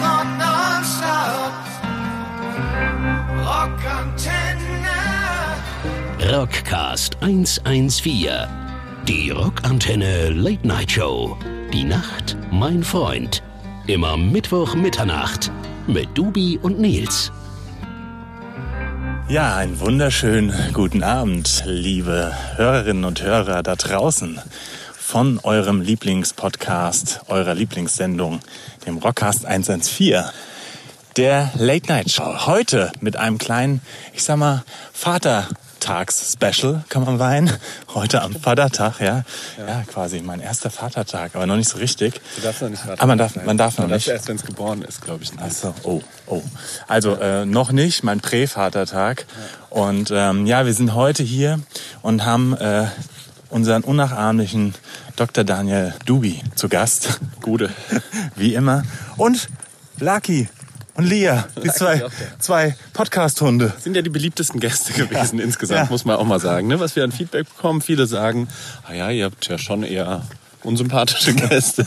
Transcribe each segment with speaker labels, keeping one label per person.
Speaker 1: Rock nonstop. Rockantenne.
Speaker 2: Rockcast 114. Die Rockantenne Late Night Show. Die Nacht, mein Freund. Immer Mittwoch Mitternacht mit Dubi und Nils.
Speaker 3: Ja, einen wunderschönen guten Abend, liebe Hörerinnen und Hörer da draußen von eurem Lieblingspodcast, eurer Lieblingssendung, dem Rockcast 114, der Late Night Show. Heute mit einem kleinen, ich sag mal, Vatertags-Special, kann man meinen. Heute am Vatertag, ja. ja. quasi mein erster Vatertag, aber noch nicht so richtig.
Speaker 4: Du darfst noch nicht Vater
Speaker 3: Ah, man darf,
Speaker 4: sein.
Speaker 3: man darf noch
Speaker 4: Man darf
Speaker 3: nicht.
Speaker 4: erst, wenn es geboren ist, glaube ich. Nicht.
Speaker 3: Ach so, oh, oh. Also äh, noch nicht, mein Prävatertag. Und ähm, ja, wir sind heute hier und haben äh, unseren unnachahmlichen Dr. Daniel Dubi zu Gast.
Speaker 4: Gute.
Speaker 3: Wie immer. Und Lucky und Lia, die zwei, zwei Podcast-Hunde.
Speaker 4: Sind ja die beliebtesten Gäste gewesen insgesamt,
Speaker 3: Ja.
Speaker 4: muss man auch mal sagen. Ne? Was wir an Feedback bekommen, viele sagen, ah ja, ihr habt ja schon eher unsympathische Gäste.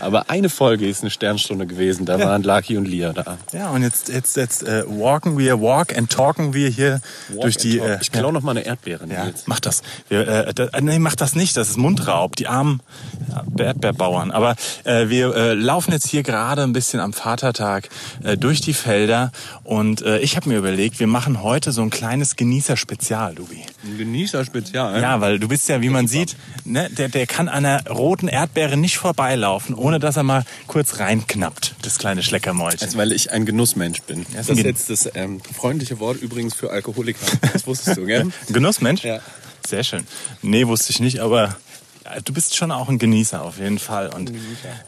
Speaker 4: Aber eine Folge ist eine Sternstunde gewesen, da waren Lucky und Lia da.
Speaker 3: Ja, und jetzt, jetzt, jetzt äh, walken wir, walk and talken wir hier durch die...
Speaker 4: Walk
Speaker 3: Äh,
Speaker 4: ich klaue noch mal eine Erdbeere.
Speaker 3: Ja, mach das. Wir, äh, da, nee, mach das nicht. Das ist Mundraub. Die armen ja, Erdbeerbauern. Aber äh, wir äh, laufen jetzt hier gerade ein bisschen am Vatertag äh, durch die Felder. Und äh, ich habe mir überlegt, wir machen heute so ein kleines Genießer-Spezial, Dubi.
Speaker 4: Ein Genießer-Spezial.
Speaker 3: Ja, weil du bist ja, wie man sieht, ne, der, der kann an einer roten Erdbeere nicht vorbeilaufen, ohne dass er mal kurz reinknappt, das kleine Schleckermäulchen.
Speaker 4: Also, weil ich ein Genussmensch bin. Das ist jetzt das ähm, freundliche Wort übrigens für Alkoholiker. Das wusstest du, gell?
Speaker 3: Genussmensch?
Speaker 4: Ja.
Speaker 3: Sehr schön. Nee, wusste ich nicht, aber ja, du bist schon auch ein Genießer auf jeden Fall. Und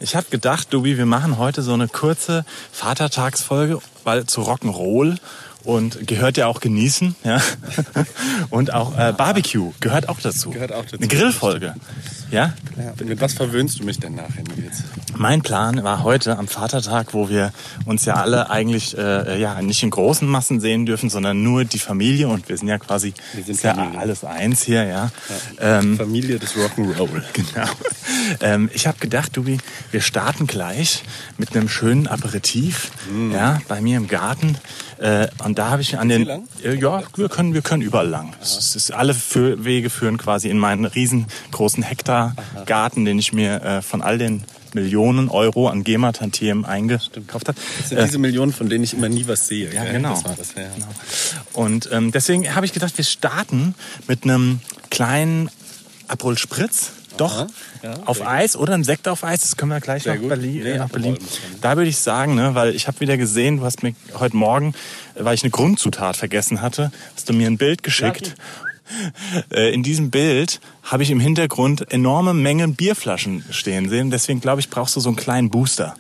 Speaker 3: ich habe gedacht, Dubi, wir machen heute so eine kurze Vatertagsfolge, weil zu Rock'n'Roll und gehört ja auch genießen, ja. Und auch äh, Barbecue gehört auch dazu.
Speaker 4: Gehört auch dazu.
Speaker 3: Eine Grillfolge. Ja?
Speaker 4: Ja. Mit was verwöhnst du mich denn nachher, Nils?
Speaker 3: Mein Plan war heute am Vatertag, wo wir uns ja alle eigentlich äh, ja nicht in großen Massen sehen dürfen, sondern nur die Familie und wir sind ja quasi
Speaker 4: Wir sind
Speaker 3: ja alles eins hier, ja. Ähm,
Speaker 4: Familie des Rock'n'Roll.
Speaker 3: Genau. Ähm, ich habe gedacht, Dubi, wir starten gleich mit einem schönen Aperitif,
Speaker 4: Mm.
Speaker 3: ja, bei mir im Garten. Äh, und da habe ich an den,
Speaker 4: lang?
Speaker 3: äh, ja, wir können, wir können überall lang. Es ist, alle Wege führen quasi in meinen riesengroßen Hektar-Garten, den ich mir äh, von all den Millionen Euro an GEMA-Tantiemen eingekauft habe.
Speaker 4: Das sind diese Millionen, von denen ich immer nie was sehe.
Speaker 3: Ja, genau.
Speaker 4: Das das, ja.
Speaker 3: Und ähm, deswegen habe ich gedacht, wir starten mit einem kleinen Aperol Spritz. Doch,
Speaker 4: Ja,
Speaker 3: auf. Eis oder ein Sekt auf Eis, das können wir gleich
Speaker 4: Sehr
Speaker 3: nach
Speaker 4: gut.
Speaker 3: Berlin.
Speaker 4: Nee,
Speaker 3: äh, nach Berlin. Da würde ich sagen, ne, weil ich habe wieder gesehen, du hast mir heute Morgen, äh, weil ich eine Grundzutat vergessen hatte, hast du mir ein Bild geschickt. Äh, In diesem Bild habe ich im Hintergrund enorme Mengen Bierflaschen stehen sehen. Deswegen glaube ich, brauchst du so einen kleinen Booster.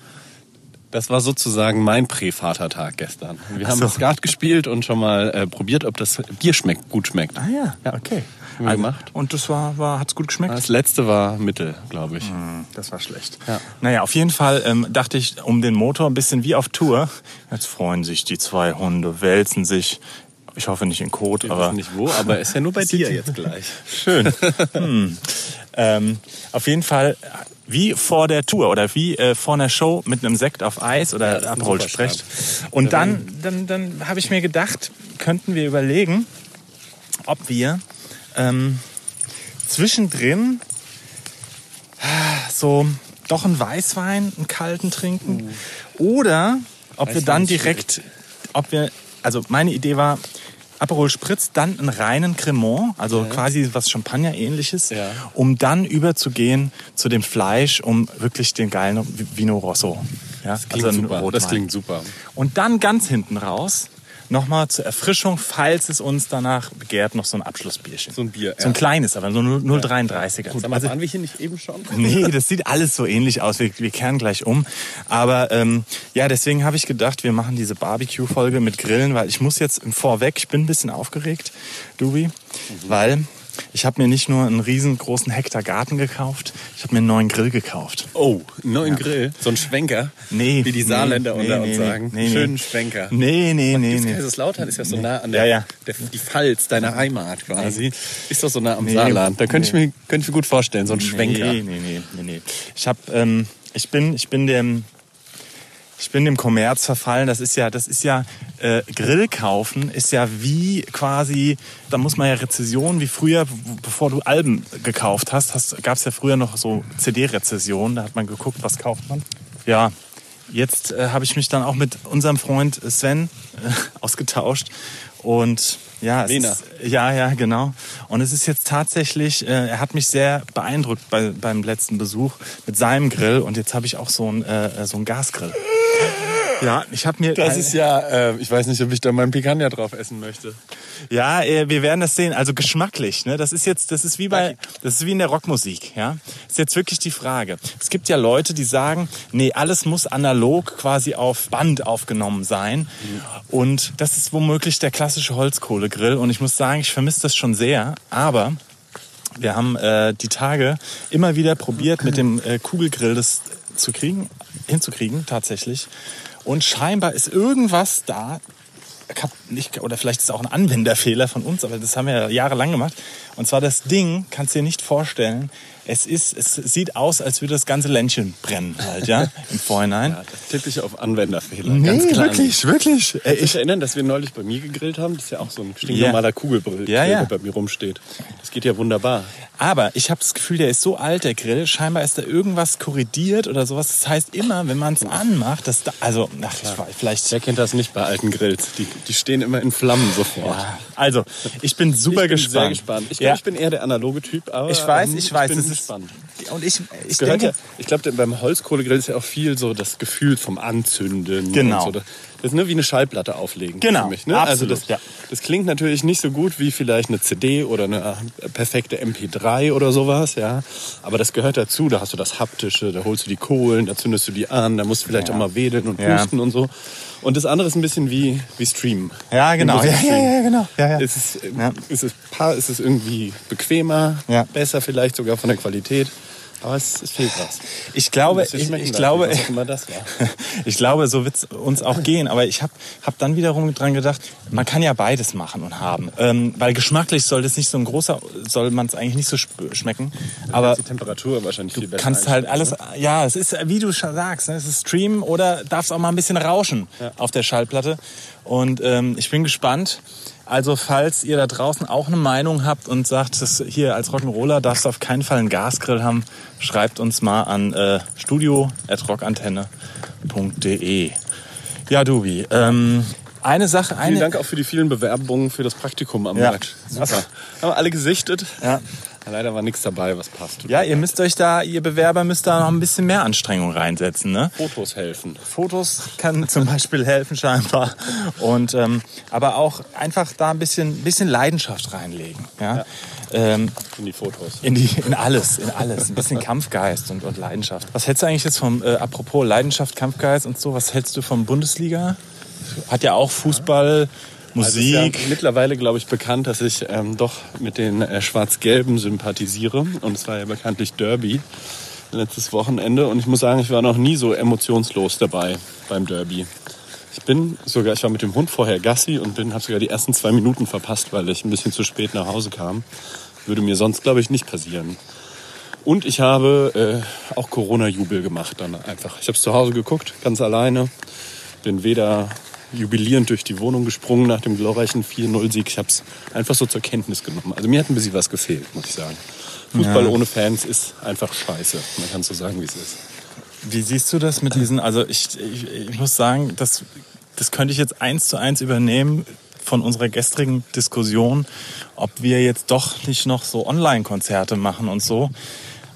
Speaker 4: Das war sozusagen mein Prä-Vatertag gestern. Wir haben
Speaker 3: so.
Speaker 4: Skat gespielt und schon mal äh, probiert, ob das Bier schmeckt, gut schmeckt.
Speaker 3: Ah ja, okay.
Speaker 4: Haben wir gemacht.
Speaker 3: Und das war, war hat's gut geschmeckt?
Speaker 4: Das letzte war Mittel, glaube ich.
Speaker 3: Das war schlecht.
Speaker 4: Ja.
Speaker 3: Naja, auf jeden Fall ähm, dachte ich, um den Motor ein bisschen wie auf Tour. Jetzt freuen sich die zwei Hunde, wälzen sich. Ich hoffe nicht in Kot,
Speaker 4: Ich
Speaker 3: aber
Speaker 4: weiß nicht wo, aber ist ja nur bei dir jetzt gleich.
Speaker 3: schön. hm. ähm, auf jeden Fall wie vor der Tour oder wie äh, vor einer Show mit einem Sekt auf Eis oder
Speaker 4: ein
Speaker 3: Aperol sprecht. Und dann, dann, dann habe ich mir gedacht, könnten wir überlegen, ob wir ähm, zwischendrin ah, so doch einen Weißwein, einen kalten trinken oder ob wir
Speaker 4: Weißwein
Speaker 3: dann
Speaker 4: ist
Speaker 3: direkt, ob wir, also meine Idee war, Aperol Spritz, dann einen reinen Cremant, also quasi was Champagner-ähnliches,
Speaker 4: Ja.
Speaker 3: um dann überzugehen zu dem Fleisch, um wirklich den geilen Vino Rosso. Ja,
Speaker 4: Das klingt
Speaker 3: einen
Speaker 4: super. Das klingt super.
Speaker 3: Und dann ganz hinten raus nochmal zur Erfrischung, falls es uns danach begehrt, noch so ein Abschlussbierchen.
Speaker 4: So ein Bier,
Speaker 3: So ein
Speaker 4: ja.
Speaker 3: kleines, aber so 0,33er.
Speaker 4: Sag mal, waren wir hier nicht eben schon?
Speaker 3: Nee, das sieht alles so ähnlich aus. Wir, wir kehren gleich um. Aber ähm, ja, deswegen habe ich gedacht, wir machen diese Barbecue-Folge mit Grillen, weil ich muss jetzt im Vorweg, ich bin ein bisschen aufgeregt, Dubi, weil ich habe mir nicht nur einen riesengroßen Hektar Garten gekauft, ich habe mir einen neuen Grill gekauft.
Speaker 4: Oh, einen neuen Grill. So ein Schwenker.
Speaker 3: Nee,
Speaker 4: Wie die
Speaker 3: nee,
Speaker 4: Saarländer
Speaker 3: nee,
Speaker 4: unter
Speaker 3: nee,
Speaker 4: uns
Speaker 3: nee,
Speaker 4: sagen.
Speaker 3: nee, nee.
Speaker 4: Schönen Schwenker.
Speaker 3: Nee, nee, nee,
Speaker 4: Gibt's
Speaker 3: nee.
Speaker 4: Kaiserslautern ist ja so nah an der,
Speaker 3: Ja, ja.
Speaker 4: Der, die Pfalz, deiner Heimat quasi. Ist doch so nah am
Speaker 3: Nee,
Speaker 4: Saarland. Da könnte
Speaker 3: nee.
Speaker 4: ich, mir, könnte ich mir gut vorstellen, so ein Schwenker.
Speaker 3: Nee, nee, nee, nee, nee. Ich hab, ähm, ich bin, ich bin dem, ich bin dem Kommerz verfallen. Das ist ja, das ist ja äh, Grill kaufen ist ja wie quasi, da muss man ja Rezessionen wie früher, bevor du Alben gekauft hast, hast gab es ja früher noch so CD-Rezessionen. Da hat man geguckt, was kauft man. Ja, jetzt äh, habe ich mich dann auch mit unserem Freund Sven äh, ausgetauscht und ja, ist, ja, ja, genau. Und es ist jetzt tatsächlich, äh, er hat mich sehr beeindruckt bei, beim letzten Besuch mit seinem Grill und jetzt habe ich auch so einen äh, so einen Gasgrill. Ja, ich habe mir
Speaker 4: Das ist ja, äh, ich weiß nicht, ob ich da meinen Picanha drauf essen möchte.
Speaker 3: Ja, äh, wir werden das sehen. Also geschmacklich, ne? Das ist jetzt, das ist wie bei, das ist wie in der Rockmusik, ja. Ist jetzt wirklich die Frage. Es gibt ja Leute, die sagen, nee, alles muss analog quasi auf Band aufgenommen sein. Und das ist womöglich der klassische Holzkohlegrill. Und ich muss sagen, ich vermisse das schon sehr. Aber wir haben äh, die Tage immer wieder probiert, mit dem äh, Kugelgrill das zu kriegen, hinzukriegen, tatsächlich. Und scheinbar ist irgendwas da, nicht, oder vielleicht ist es auch ein Anwenderfehler von uns, aber das haben wir ja jahrelang gemacht. Und zwar das Ding, kannst du dir nicht vorstellen, es ist, es sieht aus, als würde das ganze Ländchen brennen halt, ja, im Vorhinein.
Speaker 4: Ja, ich auf Anwenderfehler.
Speaker 3: nee,
Speaker 4: ganz klar.
Speaker 3: wirklich, wirklich.
Speaker 4: Dich
Speaker 3: ich,
Speaker 4: erinnern, dass wir neulich bei mir gegrillt haben? Das ist ja auch so ein stinknormaler Kugelgrill,
Speaker 3: Ja, ja.
Speaker 4: der bei mir rumsteht. Das geht ja wunderbar.
Speaker 3: Aber ich habe das Gefühl, der ist so alt, der Grill. Scheinbar ist da irgendwas korrigiert oder sowas. Das heißt immer, wenn man es anmacht, dass da, also, ach, ich weiß, vielleicht.
Speaker 4: Wer kennt das nicht bei alten Grills? Die, die stehen immer in Flammen sofort.
Speaker 3: Ja, also, ich bin super
Speaker 4: ich bin
Speaker 3: gespannt.
Speaker 4: sehr gespannt. Ich glaube,
Speaker 3: ja,
Speaker 4: ich bin eher der analoge Typ, aber
Speaker 3: ich weiß,
Speaker 4: ähm,
Speaker 3: ich weiß,
Speaker 4: bin
Speaker 3: das ist
Speaker 4: gespannt.
Speaker 3: Und ich, ich
Speaker 4: Gehört
Speaker 3: denke,
Speaker 4: ja, ich glaube, beim Holzkohlegrill ist ja auch viel so das Gefühl vom Anzünden.
Speaker 3: Genau.
Speaker 4: Und so. Das ist ne, wie eine Schallplatte auflegen.
Speaker 3: Genau,
Speaker 4: Für mich, ne? Also
Speaker 3: absolut,
Speaker 4: das,
Speaker 3: ja.
Speaker 4: Das klingt natürlich nicht so gut wie vielleicht eine CD oder eine perfekte MP3 oder sowas, ja. Aber das gehört dazu. Da hast du das Haptische, da holst du die Kohlen, da zündest du die an, da musst du vielleicht
Speaker 3: Ja.
Speaker 4: auch mal wedeln und
Speaker 3: Ja.
Speaker 4: pusten und so. Und das andere ist ein bisschen wie, wie Streamen.
Speaker 3: Ja, genau. Ja, ja, ja, genau. Ja, ja.
Speaker 4: Ist es,
Speaker 3: Ja.
Speaker 4: ist es, ist es irgendwie bequemer,
Speaker 3: Ja.
Speaker 4: besser vielleicht sogar von der Qualität. Aber es, es fehlt was.
Speaker 3: ich glaube, ich, ich glaube, ich glaube, so wird's uns auch gehen. Aber ich habe hab dann wiederum dran gedacht, man kann ja beides machen und haben. Ähm, weil geschmacklich soll das nicht so ein großer, soll man es eigentlich nicht so schmecken. Aber
Speaker 4: die Temperatur wahrscheinlich viel
Speaker 3: du
Speaker 4: besser.
Speaker 3: kannst halt alles, ja, es ist, wie du schon sagst, ne, es ist Streamen oder darfst auch mal ein bisschen rauschen auf der Schallplatte. Und ähm, ich bin gespannt. Also falls ihr da draußen auch eine Meinung habt und sagt, das hier als Rock'n'Roller darfst du auf keinen Fall einen Gasgrill haben, schreibt uns mal an äh, studio.rockantenne.de. Ja, Dubi, ähm, eine Sache,
Speaker 4: ne? Vielen
Speaker 3: eine...
Speaker 4: Dank auch für die vielen Bewerbungen für das Praktikum am
Speaker 3: Ja.
Speaker 4: Match. Super. Haben wir alle gesichtet.
Speaker 3: Ja.
Speaker 4: Leider war nichts dabei, was passt.
Speaker 3: Ja, ihr müsst euch da, ihr Bewerber müsst da noch ein bisschen mehr Anstrengung reinsetzen, ne?
Speaker 4: Fotos helfen.
Speaker 3: Fotos kann zum Beispiel helfen scheinbar. Und ähm, aber auch einfach da ein bisschen, bisschen Leidenschaft reinlegen. Ja? Ähm,
Speaker 4: In die Fotos.
Speaker 3: in, die, in alles, in alles. Ein bisschen Kampfgeist und, und Leidenschaft. Was hältst du eigentlich jetzt vom, äh, apropos Leidenschaft, Kampfgeist und so, was hältst du vom Bundesliga? Hat ja auch Fußball,
Speaker 4: es ist ja
Speaker 3: Musik.
Speaker 4: mittlerweile, glaube ich, bekannt, dass ich ähm, doch mit den äh, Schwarz-Gelben sympathisiere. Und es war ja bekanntlich Derby letztes Wochenende. Und ich muss sagen, ich war noch nie so emotionslos dabei beim Derby. Ich bin sogar, ich war mit dem Hund vorher Gassi und bin, habe sogar die ersten zwei Minuten verpasst, weil ich ein bisschen zu spät nach Hause kam. Würde mir sonst, glaube ich, nicht passieren. Und ich habe äh, auch Corona-Jubel gemacht dann einfach. Ich habe es zu Hause geguckt, ganz alleine. Bin weder jubilierend durch die Wohnung gesprungen nach dem glorreichen 4-0-Sieg. Ich habe es einfach so zur Kenntnis genommen. Also mir hat ein bisschen was gefehlt, muss ich sagen. Fußball
Speaker 3: Ja.
Speaker 4: ohne Fans ist einfach scheiße. Man kann so sagen, wie es ist.
Speaker 3: Wie siehst du das mit diesen, also ich, ich, ich muss sagen, das, das könnte ich jetzt eins zu eins übernehmen von unserer gestrigen Diskussion, ob wir jetzt doch nicht noch so Online-Konzerte machen und so.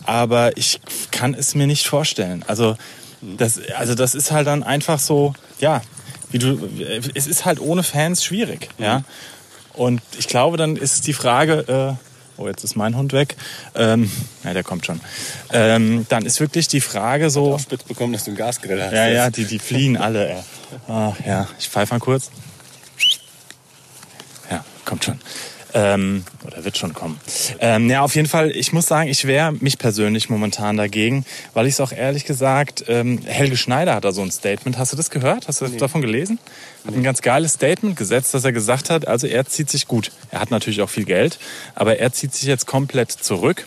Speaker 3: Aber ich kann es mir nicht vorstellen. Also das, also das ist halt dann einfach so, ja, wie du, es ist halt ohne Fans schwierig, ja. Und ich glaube, dann ist die Frage, äh, oh, jetzt ist mein Hund weg, ähm, ja, der kommt schon. Ähm, dann ist wirklich die Frage so,
Speaker 4: Auch spitz bekommen, dass du einen Gasgrill hast.
Speaker 3: ja, ja, die, die fliehen alle. Ey. Ach, ja, ich pfeife mal kurz. Ja, kommt schon. Ähm, oder wird schon kommen. Ähm, ja, auf jeden Fall, ich muss sagen, ich wehre mich persönlich momentan dagegen, weil ich es auch ehrlich gesagt, ähm, Helge Schneider hat da so ein Statement. Hast du das gehört? Hast du das davon gelesen? Hat ein ganz geiles Statement gesetzt, dass er gesagt hat, also er zieht sich gut. Er hat natürlich auch viel Geld, aber er zieht sich jetzt komplett zurück,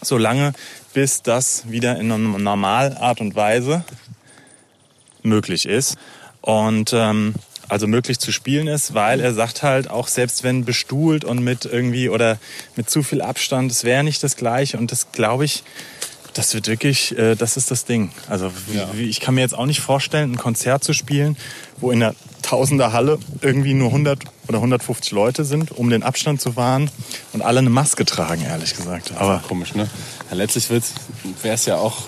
Speaker 3: solange bis das wieder in einer normalen Art und Weise möglich ist. Und ähm, also möglich zu spielen ist, weil er sagt halt, auch selbst wenn bestuhlt und mit irgendwie oder mit zu viel Abstand, es wäre nicht das gleiche. Und das glaube ich, das wird wirklich, äh, das ist das Ding. Also
Speaker 4: Ja.
Speaker 3: wie, ich kann mir jetzt auch nicht vorstellen, ein Konzert zu spielen, wo in einer Tausender Halle irgendwie nur 100 oder 150 Leute sind, um den Abstand zu wahren und alle eine Maske tragen, ehrlich gesagt. Aber
Speaker 4: Komisch, ne? Ja, letztlich wäre es ja auch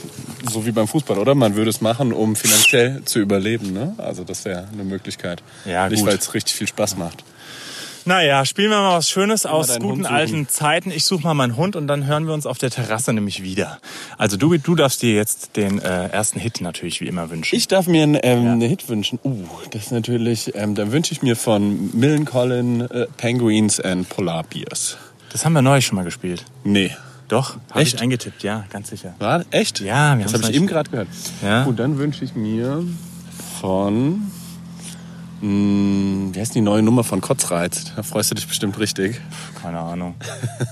Speaker 4: so wie beim Fußball, oder? Man würde es machen, um finanziell zu überleben, ne? Also das wäre eine Möglichkeit.
Speaker 3: Ja,
Speaker 4: Nicht, weil es richtig viel Spaß macht.
Speaker 3: Naja, spielen wir mal was Schönes aus guten alten Zeiten. Ich suche mal meinen Hund und dann hören wir uns auf der Terrasse nämlich wieder. Also du, du darfst dir jetzt den äh, ersten Hit natürlich wie immer wünschen.
Speaker 4: Ich darf mir einen, ähm, eine Hit wünschen. Uh, das ist natürlich, ähm, dann wünsche ich mir von Millen Collin äh, Penguins and Polar Bears.
Speaker 3: das haben wir neulich schon mal gespielt.
Speaker 4: Nee.
Speaker 3: Doch, habe
Speaker 4: Echt?
Speaker 3: ich eingetippt, ja, ganz sicher.
Speaker 4: War echt?
Speaker 3: Ja, wir
Speaker 4: das habe ich eben gerade gehört.
Speaker 3: Ja.
Speaker 4: Gut, dann wünsche ich mir von wie heißt die neue Nummer von Kotzreiz? Da freust du dich bestimmt richtig.
Speaker 3: Keine Ahnung.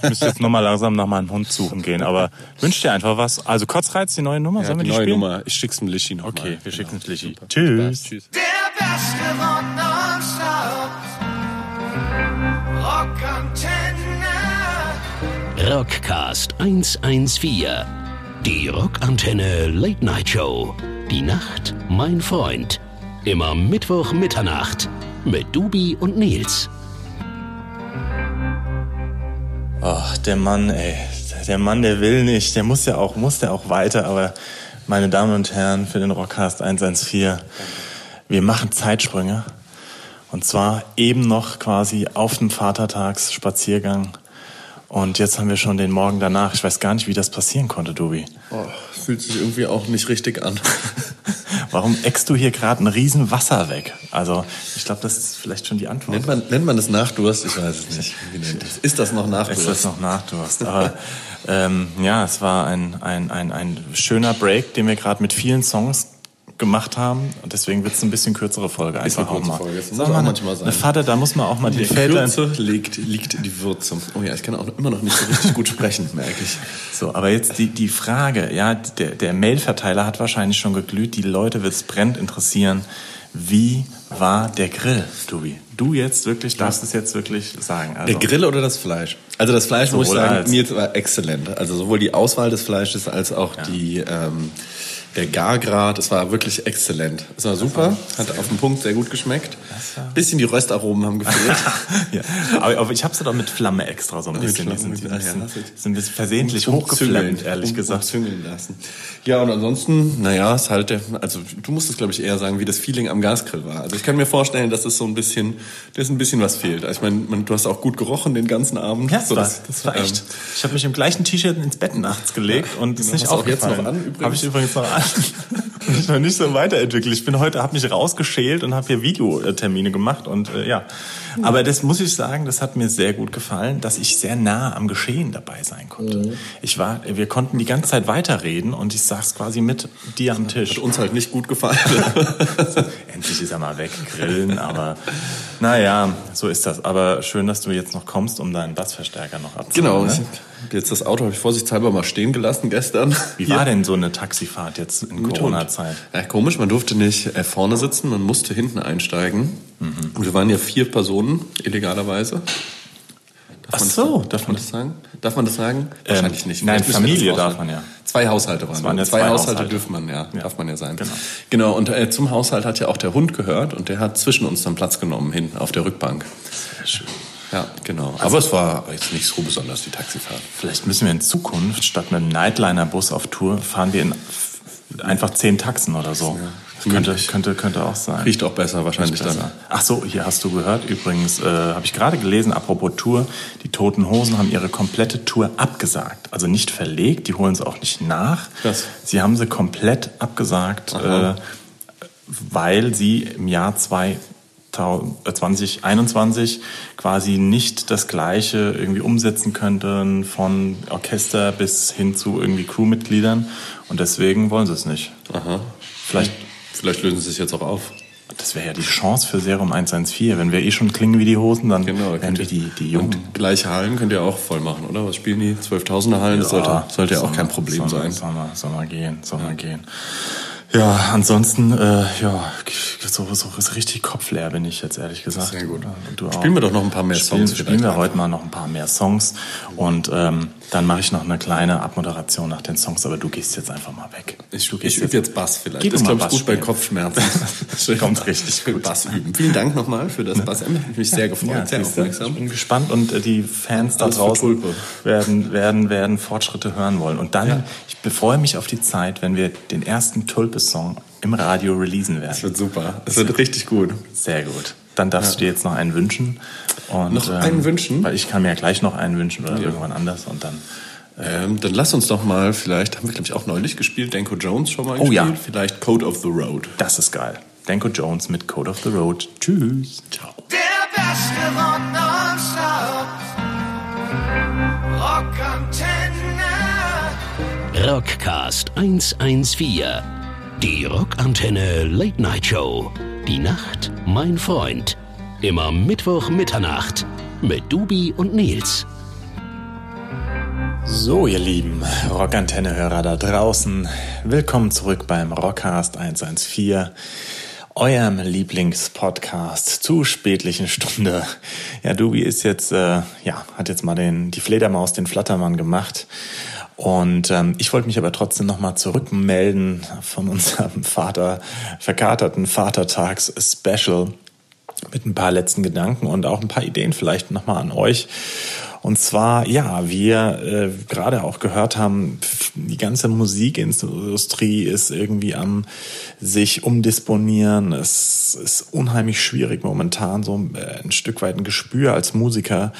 Speaker 3: Ich müsste jetzt nochmal langsam nach meinem Hund suchen gehen, aber wünsch dir einfach was. Also Kotzreiz, die neue Nummer,
Speaker 4: Ja,
Speaker 3: sollen wir
Speaker 4: die
Speaker 3: die
Speaker 4: neue
Speaker 3: spielen?
Speaker 4: Nummer. Ich schick's dem Lischi noch
Speaker 3: Okay,
Speaker 4: mal.
Speaker 3: wir schicken es Lichi.
Speaker 4: Super.
Speaker 3: Tschüss.
Speaker 4: Tschüss.
Speaker 1: Der beste. Rockantenne.
Speaker 2: Rockcast 114. Die Rockantenne Late Night Show. Die Nacht, mein Freund. Immer Mittwoch Mitternacht mit Dubi und Nils.
Speaker 3: Ach, der Mann, ey. Der Mann, der will nicht. Der muss ja auch, muss der auch weiter. Aber meine Damen und Herren, für den Rockcast 114, wir machen Zeitsprünge. Und zwar eben noch quasi auf dem Vatertagsspaziergang. Und jetzt haben wir schon den Morgen danach. Ich weiß gar nicht, wie das passieren konnte, Dubi.
Speaker 4: Oh, fühlt sich irgendwie auch nicht richtig an.
Speaker 3: Warum eckst du hier gerade ein riesen Wasser weg? Also, ich glaube, das ist vielleicht schon die Antwort.
Speaker 4: nennt, man, nennt man das Nachdurst? Ich weiß es nicht. Ist das noch Nachdurst?
Speaker 3: Ist das noch Nachdurst? Aber ähm, ja, es war ein, ein, ein, ein schöner Break, den wir gerade mit vielen Songs gemacht haben. Und deswegen wird es ein bisschen kürzere Folge einfach auch mal.
Speaker 4: Folge. Das muss auch manchmal sein.
Speaker 3: Eine Vater, da muss man auch mal die
Speaker 4: Die
Speaker 3: Väter...
Speaker 4: Kürze liegt, liegt die Würze. Oh ja, ich kann auch immer noch nicht so richtig gut sprechen, merke ich.
Speaker 3: So, aber jetzt die, die Frage, ja, der, der Mailverteiler hat wahrscheinlich schon geglüht, die Leute wird es brennend interessieren. Wie war der Grill, Dubi? Du jetzt wirklich, darfst es jetzt wirklich sagen. Also,
Speaker 4: Der Grill oder das Fleisch? Also das Fleisch, muss ich sagen,
Speaker 3: als.
Speaker 4: mir war exzellent. Also sowohl die Auswahl des Fleisches als auch die, ähm, der Gargrad, es war wirklich exzellent. Es war super, hat auf den Punkt sehr gut geschmeckt. Bisschen die Röstaromen haben gefehlt.
Speaker 3: ja. aber, ich habe sie doch mit Flamme extra so ein bisschen. Die sind, die sind, ein bisschen, ein versehentlich hochgeflammt, ehrlich
Speaker 4: um,
Speaker 3: gesagt.
Speaker 4: Umzüngeln lassen. Ja, und ansonsten, naja, ist halt der, also du musst es glaube ich eher sagen, wie das Feeling am Gasgrill war. Also ich kann mir vorstellen, dass es so ein bisschen, dass ein bisschen was fehlt. Also ich meine, du hast auch gut gerochen den ganzen Abend.
Speaker 3: Ja, das,
Speaker 4: So, dass-
Speaker 3: das war
Speaker 4: ähm,
Speaker 3: echt. Ich habe mich im gleichen T-Shirt ins Bett nachts gelegt und ist
Speaker 4: genau.
Speaker 3: nicht
Speaker 4: auch jetzt noch an, übrigens?
Speaker 3: Habe ich übrigens noch an. Ich noch nicht so weiterentwickelt. Ich bin heute, habe mich rausgeschält und habe hier Videotermine gemacht und äh, ja. Aber das muss ich sagen, das hat mir sehr gut gefallen, dass ich sehr nah am Geschehen dabei sein konnte.
Speaker 4: Mhm.
Speaker 3: Ich war, wir konnten die ganze Zeit weiterreden und ich saß quasi mit dir am Tisch.
Speaker 4: Hat uns halt nicht gut gefallen.
Speaker 3: Endlich ist er mal weg, grillen, aber naja, so ist das. Aber schön, dass du jetzt noch kommst, um deinen Bassverstärker noch abzuholen.
Speaker 4: genau.
Speaker 3: Ne?
Speaker 4: jetzt das Auto habe ich vorsichtshalber mal stehen gelassen gestern.
Speaker 3: Wie
Speaker 4: Hier.
Speaker 3: war denn so eine Taxifahrt jetzt in Corona-Zeit?
Speaker 4: Ja, komisch, man durfte nicht äh, vorne sitzen, man musste hinten einsteigen.
Speaker 3: Mhm.
Speaker 4: Und wir waren ja vier Personen, illegalerweise.
Speaker 3: Ach
Speaker 4: man das
Speaker 3: so,
Speaker 4: sagen?
Speaker 3: darf man das
Speaker 4: sagen? Darf man das sagen? Wahrscheinlich nicht.
Speaker 3: nein,
Speaker 4: Vielleicht wir
Speaker 3: Familie
Speaker 4: das
Speaker 3: darf man ja.
Speaker 4: Zwei Haushalte waren,
Speaker 3: waren ja
Speaker 4: zwei,
Speaker 3: zwei
Speaker 4: Haushalte,
Speaker 3: Haushalte.
Speaker 4: dürfen man ja, darf man ja sein.
Speaker 3: Genau.
Speaker 4: Genau, und äh, zum Haushalt hat ja auch der Hund gehört und der hat zwischen uns dann Platz genommen hinten auf der Rückbank.
Speaker 3: Sehr schön.
Speaker 4: Ja, genau. Aber es war jetzt nicht so besonders, die Taxifahrt.
Speaker 3: Vielleicht müssen wir in Zukunft statt mit einem Nightliner-Bus auf Tour fahren wir in einfach zehn Taxen oder so. könnte,
Speaker 4: gemütlich.
Speaker 3: könnte, könnte auch sein.
Speaker 4: Riecht auch besser wahrscheinlich dann.
Speaker 3: Besser. Ach so, hier hast du gehört. Übrigens äh, habe ich gerade gelesen, apropos Tour, die Toten Hosen haben ihre komplette Tour abgesagt. Also nicht verlegt, die holen sie auch nicht nach.
Speaker 4: Krass.
Speaker 3: Sie haben sie komplett abgesagt, äh, weil sie im Jahr 2021 quasi nicht das Gleiche irgendwie umsetzen könnten von Orchester bis hin zu irgendwie Crewmitgliedern. Und deswegen wollen sie es nicht.
Speaker 4: Aha.
Speaker 3: Vielleicht
Speaker 4: Vielleicht lösen sie sich jetzt auch auf.
Speaker 3: das wäre ja die Chance für Serum 114. Wenn wir eh schon klingen wie die Hosen, dann
Speaker 4: Genau,
Speaker 3: wären wir die, die Jungen.
Speaker 4: Und gleiche Hallen könnt ihr auch voll machen, oder? Was spielen die? 12.000er Hallen? Das sollte, sollte ja auch kein Problem
Speaker 3: soll,
Speaker 4: sein.
Speaker 3: Soll mal, soll mal gehen, soll mal gehen. Ja, ansonsten, äh, ja, so, so, so richtig kopfleer bin ich jetzt ehrlich gesagt.
Speaker 4: Sehr gut.
Speaker 3: Du auch.
Speaker 4: Spielen wir doch noch ein paar mehr Songs
Speaker 3: Spielen wir heute mal noch ein paar mehr Songs und ähm, dann mache ich noch eine kleine Abmoderation nach den Songs, aber du gehst jetzt einfach mal weg.
Speaker 4: Ich, ich übe jetzt Bass vielleicht.
Speaker 3: Geh
Speaker 4: das ist, glaube ich, gut bei
Speaker 3: spielen.
Speaker 4: Kopfschmerzen.
Speaker 3: Kommt richtig gut.
Speaker 4: Bass üben. Vielen Dank nochmal für das Bass. Ich mich sehr gefreut,
Speaker 3: Ja,
Speaker 4: sehr aufmerksam.
Speaker 3: Ich bin gespannt und äh, die Fans da
Speaker 4: Alles
Speaker 3: draußen werden, werden, werden Fortschritte hören wollen. Und dann,
Speaker 4: Ja.
Speaker 3: ich freue mich auf die Zeit, wenn wir den ersten Tulpe-Song im Radio releasen werden.
Speaker 4: Das wird super. Das wird richtig gut.
Speaker 3: Sehr gut. Dann darfst du dir jetzt noch einen wünschen. Und, ähm,
Speaker 4: Noch einen wünschen?
Speaker 3: Weil ich kann mir ja gleich noch einen wünschen oder irgendwann anders und dann.
Speaker 4: Ähm, dann lass uns doch mal, vielleicht haben wir, glaube ich, auch neulich gespielt, Danko Jones schon mal
Speaker 3: Oh
Speaker 4: gespielt.
Speaker 3: ja.
Speaker 4: Vielleicht Code of the Road.
Speaker 3: Das ist geil. Danko Jones mit Code of the Road. Tschüss.
Speaker 4: Ciao.
Speaker 1: Der beste Rock nonstop. Rockantenne.
Speaker 2: Rockcast 114. Die Rockantenne Late Night Show. Die Nacht, mein Freund. Immer Mittwoch Mitternacht mit Dubi und Nils.
Speaker 3: So, ihr lieben Rockantenne-Hörer da draußen, willkommen zurück beim Rockcast 114, eurem Lieblingspodcast zu spätlichen Stunde. Ja, Dubi ist jetzt, äh, ja, hat jetzt mal den, die Fledermaus, den Flattermann gemacht. Und ähm, ich wollte mich aber trotzdem nochmal zurückmelden von unserem Vater, verkaterten Vatertags-Special mit ein paar letzten Gedanken und auch ein paar Ideen vielleicht nochmal an euch. Und zwar, ja, wir äh, gerade auch gehört haben, die ganze Musikindustrie ist irgendwie am sich umdisponieren. Es ist unheimlich schwierig momentan so äh, ein Stück weit ein Gespür als Musiker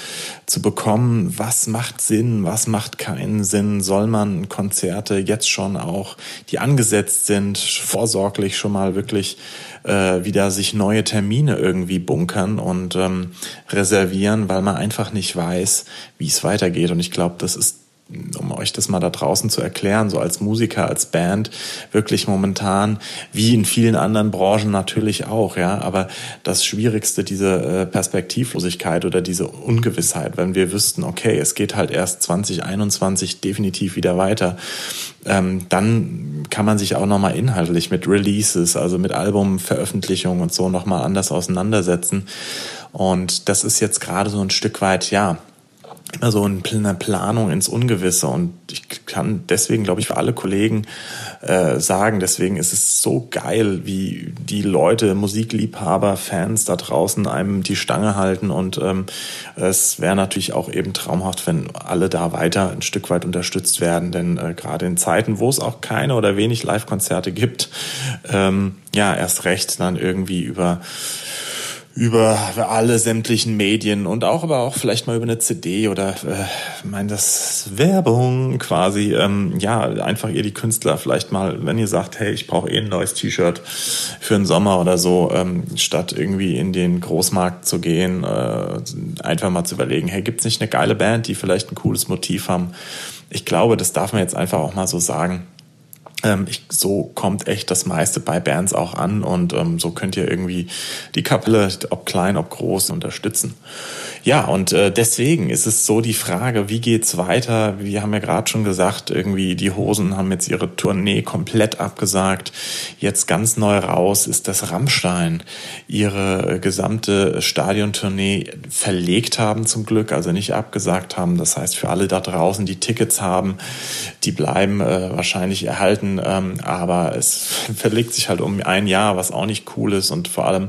Speaker 3: zu bekommen, was macht Sinn, was macht keinen Sinn, soll man Konzerte jetzt schon auch, die angesetzt sind, vorsorglich schon mal wirklich äh, wieder sich neue Termine irgendwie bunkern und ähm, reservieren, weil man einfach nicht weiß, wie es weitergeht. Und ich glaube, das ist um euch das mal da draußen zu erklären, so als Musiker, als Band, wirklich momentan, wie in vielen anderen Branchen natürlich auch, ja, aber das Schwierigste, diese äh, Perspektivlosigkeit oder diese Ungewissheit, wenn wir wüssten, okay, es geht halt erst 2021 definitiv wieder weiter, ähm, dann kann man sich auch nochmal inhaltlich mit Releases, also mit Albumveröffentlichungen und so nochmal anders auseinandersetzen. Und das ist jetzt gerade so ein Stück weit, ja, immer so eine Planung ins Ungewisse. Und ich kann deswegen, glaube ich, für alle Kollegen äh, sagen, deswegen ist es so geil, wie die Leute, Musikliebhaber, Fans da draußen einem die Stange halten. Und ähm, es wäre natürlich auch eben traumhaft, wenn alle da weiter ein Stück weit unterstützt werden, denn äh, gerade in Zeiten, wo es auch keine oder wenig Live-Konzerte gibt, ähm, ja, erst recht dann irgendwie über über alle sämtlichen Medien und auch aber auch vielleicht mal über eine CD oder äh, meine das Werbung quasi ähm, ja einfach ihr die Künstler vielleicht mal wenn ihr sagt hey ich brauche eh ein neues T-Shirt für den Sommer oder so ähm, statt irgendwie in den Großmarkt zu gehen äh, einfach mal zu überlegen hey gibt's nicht eine geile Band die vielleicht ein cooles Motiv haben? Ich glaube das darf man jetzt einfach auch mal so sagen ähm, ich, so kommt echt das meiste bei Bands auch an und ähm, so könnt ihr irgendwie die Kapelle, ob klein, ob groß, unterstützen. Ja, und äh, deswegen ist es so die Frage, wie geht's weiter? Wir haben ja gerade schon gesagt, irgendwie die Hosen haben jetzt ihre Tournee komplett abgesagt. Jetzt ganz neu raus ist, dass Rammstein ihre gesamte Stadiontournee verlegt haben zum Glück, also nicht abgesagt haben. Das heißt, für alle da draußen, die Tickets haben, die bleiben äh, wahrscheinlich erhalten, ähm, aber es verlegt sich halt um ein Jahr, was auch nicht cool ist und vor allem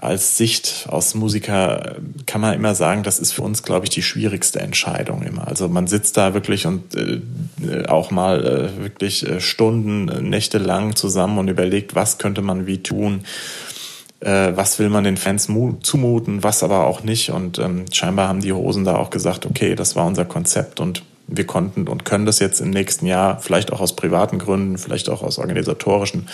Speaker 3: als Sicht aus Musiker kann man immer sagen, das ist für uns, glaube ich, die schwierigste Entscheidung immer. Also man sitzt da wirklich und äh, auch mal äh, wirklich äh, Stunden, äh, Nächte lang zusammen und überlegt, was könnte man wie tun, äh, was will man den Fans mu zumuten, was aber auch nicht. Und ähm, scheinbar haben die Hosen da auch gesagt, okay, das war unser Konzept und wir konnten und können das jetzt im nächsten Jahr, vielleicht auch aus privaten Gründen, vielleicht auch aus organisatorischen,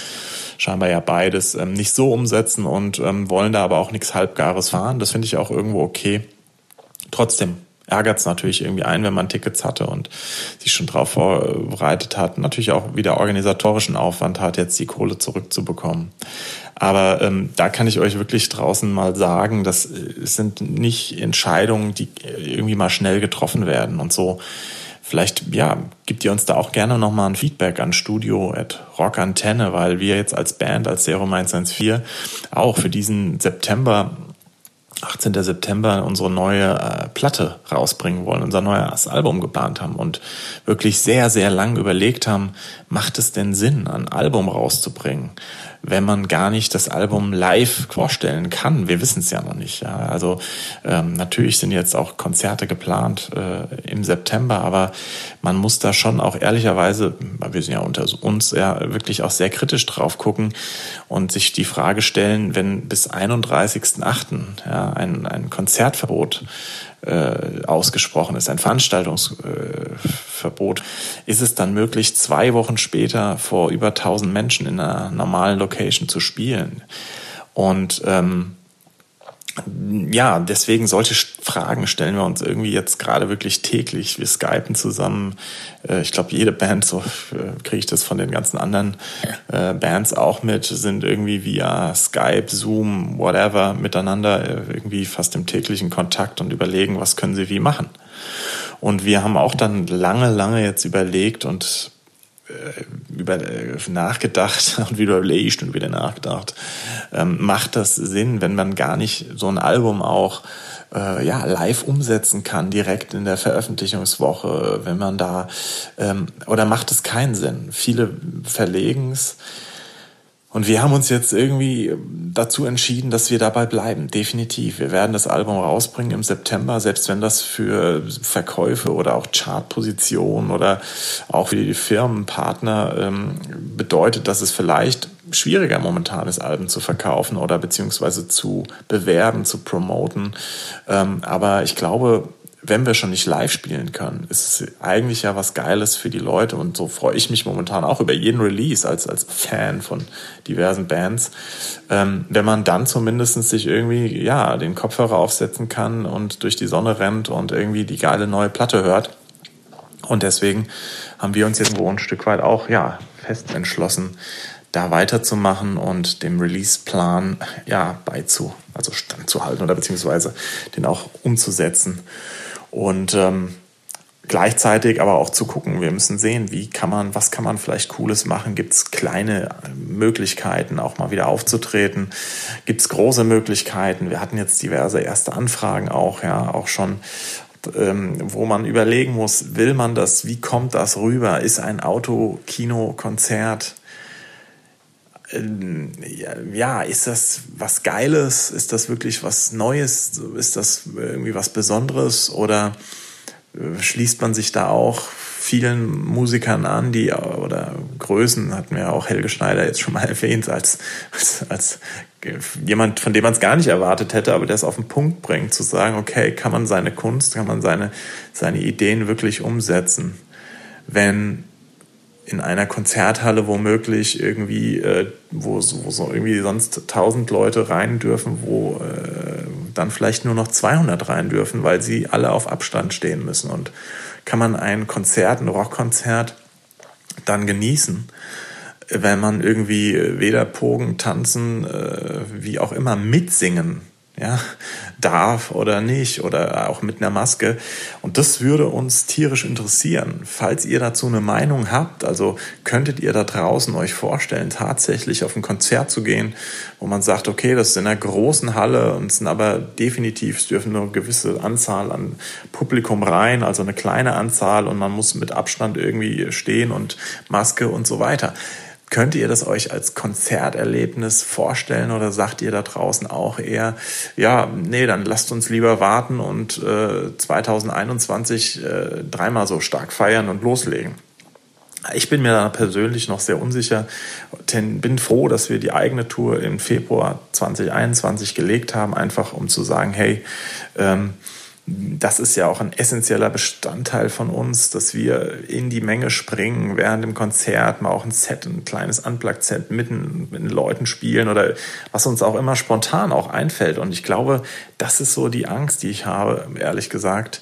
Speaker 3: scheinbar ja beides, ähm, nicht so umsetzen und ähm, wollen da aber auch nichts Halbgares fahren. Das finde ich auch irgendwo okay. Trotzdem ärgert es natürlich irgendwie ein, wenn man Tickets hatte und sich schon darauf vorbereitet hat. Natürlich auch wieder organisatorischen Aufwand hat, jetzt die Kohle zurückzubekommen. Aber ähm, da kann ich euch wirklich draußen mal sagen, das äh, sind nicht Entscheidungen, die irgendwie mal schnell getroffen werden und so vielleicht, ja, gibt ihr uns da auch gerne nochmal ein Feedback an Studio at Rockantenne, weil wir jetzt als Band, als Serum 114 auch für diesen September 18. September unsere neue äh, Platte rausbringen wollen, unser neues Album geplant haben und wirklich sehr, sehr lang überlegt haben, macht es denn Sinn, ein Album rauszubringen? wenn man gar nicht das Album live vorstellen kann. Wir wissen es ja noch nicht. Ja. Also ähm, natürlich sind jetzt auch Konzerte geplant äh, im September, aber man muss da schon auch ehrlicherweise, wir sind ja unter uns ja wirklich auch sehr kritisch drauf gucken und sich die Frage stellen, wenn bis 31.8. Ja, ein, ein Konzertverbot äh, ausgesprochen ist, ein Veranstaltungsverbot, ist es dann möglich, zwei Wochen später vor über 1000 Menschen in einer normalen Location zu spielen. Und ähm, ja, deswegen solche Fragen stellen wir uns irgendwie jetzt gerade wirklich täglich. Wir skypen zusammen. Äh, ich glaube, jede Band, so äh, kriege ich das von den ganzen anderen äh, Bands auch mit, sind irgendwie via Skype, Zoom, whatever miteinander irgendwie fast im täglichen Kontakt und überlegen, was können sie wie machen. Und wir haben auch dann lange, lange jetzt überlegt und über, äh, nachgedacht und wieder überlegt und wieder nachgedacht. Ähm, macht das Sinn, wenn man gar nicht so ein Album auch äh, ja, live umsetzen kann, direkt in der Veröffentlichungswoche, wenn man da, ähm, oder macht es keinen Sinn? Viele verlegen es und wir haben uns jetzt irgendwie dazu entschieden, dass wir dabei bleiben. Definitiv. Wir werden das Album rausbringen im September, selbst wenn das für Verkäufe oder auch Chartpositionen oder auch für die Firmenpartner ähm, bedeutet, dass es vielleicht schwieriger momentan ist, Alben zu verkaufen oder beziehungsweise zu bewerben, zu promoten. Ähm, aber ich glaube, wenn wir schon nicht live spielen können, ist es eigentlich ja was Geiles für die Leute und so freue ich mich momentan auch über jeden Release als, als Fan von diversen Bands, ähm, wenn man dann zumindest sich irgendwie, ja, den Kopfhörer aufsetzen kann und durch die Sonne rennt und irgendwie die geile neue Platte hört. Und deswegen haben wir uns jetzt wo ein Stück weit auch, ja, fest entschlossen, da weiterzumachen und dem Release-Plan, ja, beizu, also standzuhalten oder beziehungsweise den auch umzusetzen. Und ähm, gleichzeitig aber auch zu gucken, wir müssen sehen, wie kann man, was kann man vielleicht Cooles machen? Gibt es kleine äh, Möglichkeiten, auch mal wieder aufzutreten? Gibt es große Möglichkeiten? Wir hatten jetzt diverse erste Anfragen auch, ja, auch schon ähm, wo man überlegen muss, will man das, wie kommt das rüber? Ist ein Autokino-Konzert ja, ist das was Geiles? Ist das wirklich was Neues? Ist das irgendwie was Besonderes? Oder äh, schließt man sich da auch vielen Musikern an, die oder Größen hatten wir auch Helge Schneider jetzt schon mal erwähnt, als, als, als jemand, von dem man es gar nicht erwartet hätte, aber der es auf den Punkt bringt, zu sagen, okay, kann man seine Kunst, kann man seine, seine Ideen wirklich umsetzen, wenn in einer Konzerthalle womöglich irgendwie, äh, wo, wo so irgendwie sonst 1000 Leute rein dürfen, wo äh, dann vielleicht nur noch 200 rein dürfen, weil sie alle auf Abstand stehen müssen. Und kann man ein Konzert, ein Rockkonzert dann genießen, wenn man irgendwie weder Pogen, Tanzen, äh, wie auch immer mitsingen ja, darf oder nicht oder auch mit einer Maske. Und das würde uns tierisch interessieren. Falls ihr dazu eine Meinung habt, also könntet ihr da draußen euch vorstellen, tatsächlich auf ein Konzert zu gehen, wo man sagt, okay, das ist in einer großen Halle und es sind aber definitiv, es dürfen nur eine gewisse Anzahl an Publikum rein, also eine kleine Anzahl und man muss mit Abstand irgendwie stehen und Maske und so weiter. Könnt ihr das euch als Konzerterlebnis vorstellen oder sagt ihr da draußen auch eher, ja, nee, dann lasst uns lieber warten und äh, 2021 äh, dreimal so stark feiern und loslegen? Ich bin mir da persönlich noch sehr unsicher, bin froh, dass wir die eigene Tour im Februar 2021 gelegt haben, einfach um zu sagen, hey, ähm, das ist ja auch ein essentieller Bestandteil von uns, dass wir in die Menge springen, während dem Konzert mal auch ein Set, ein kleines Unplugged-Set mitten mit den Leuten spielen oder was uns auch immer spontan auch einfällt. Und ich glaube, das ist so die Angst, die ich habe, ehrlich gesagt,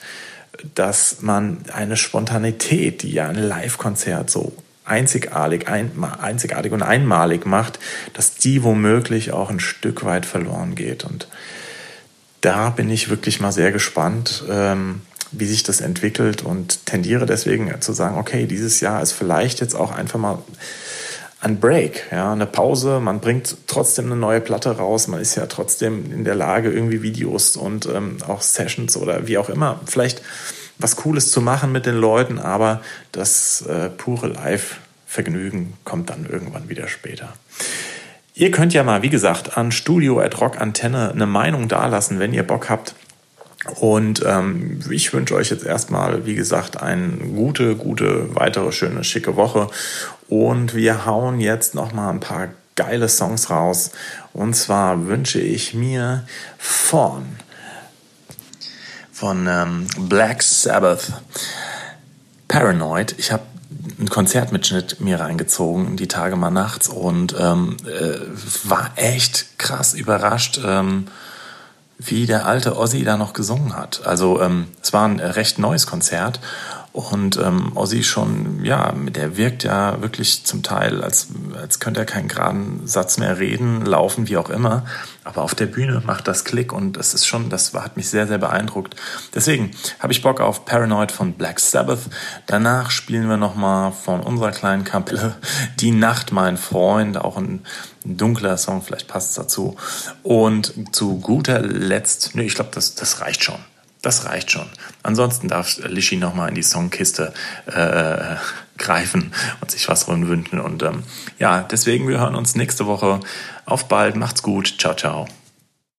Speaker 3: dass man eine Spontanität, die ja ein Live-Konzert so einzigartig, ein, einzigartig und einmalig macht, dass die womöglich auch ein Stück weit verloren geht. Und da bin ich wirklich mal sehr gespannt, ähm, wie sich das entwickelt und tendiere deswegen zu sagen, okay, dieses Jahr ist vielleicht jetzt auch einfach mal ein Break, ja, eine Pause. Man bringt trotzdem eine neue Platte raus. Man ist ja trotzdem in der Lage, irgendwie Videos und ähm, auch Sessions oder wie auch immer, vielleicht was Cooles zu machen mit den Leuten, aber das äh, pure Live-Vergnügen kommt dann irgendwann wieder später. Ihr könnt ja mal, wie gesagt, an Studio at Rock Antenne eine Meinung dalassen, wenn ihr Bock habt. Und ähm, ich wünsche euch jetzt erstmal, wie gesagt, eine gute, gute, weitere schöne, schicke Woche. Und wir hauen jetzt noch mal ein paar geile Songs raus. Und zwar wünsche ich mir von von ähm, Black Sabbath Paranoid. Ich habe einen Konzertmitschnitt mir reingezogen, die Tage mal nachts und ähm, äh, war echt krass überrascht, ähm, wie der alte Ozzy da noch gesungen hat. Also ähm, es war ein recht neues Konzert und ähm, Ozzy schon, ja, der wirkt ja wirklich zum Teil, als, als könnte er keinen geraden Satz mehr reden, laufen, wie auch immer. Aber auf der Bühne macht das Klick und das ist schon, das hat mich sehr, sehr beeindruckt. Deswegen habe ich Bock auf Paranoid von Black Sabbath. Danach spielen wir nochmal von unserer kleinen Kapelle Die Nacht, mein Freund, auch ein, dunkler Song, vielleicht passt es dazu. Und zu guter Letzt, nee, ich glaube, das, das reicht schon. Das reicht schon. Ansonsten darf Lishi nochmal in die Songkiste äh, greifen und sich was wünschen. Und ähm, ja, deswegen, wir hören uns nächste Woche. Auf bald, macht's gut. Ciao, ciao.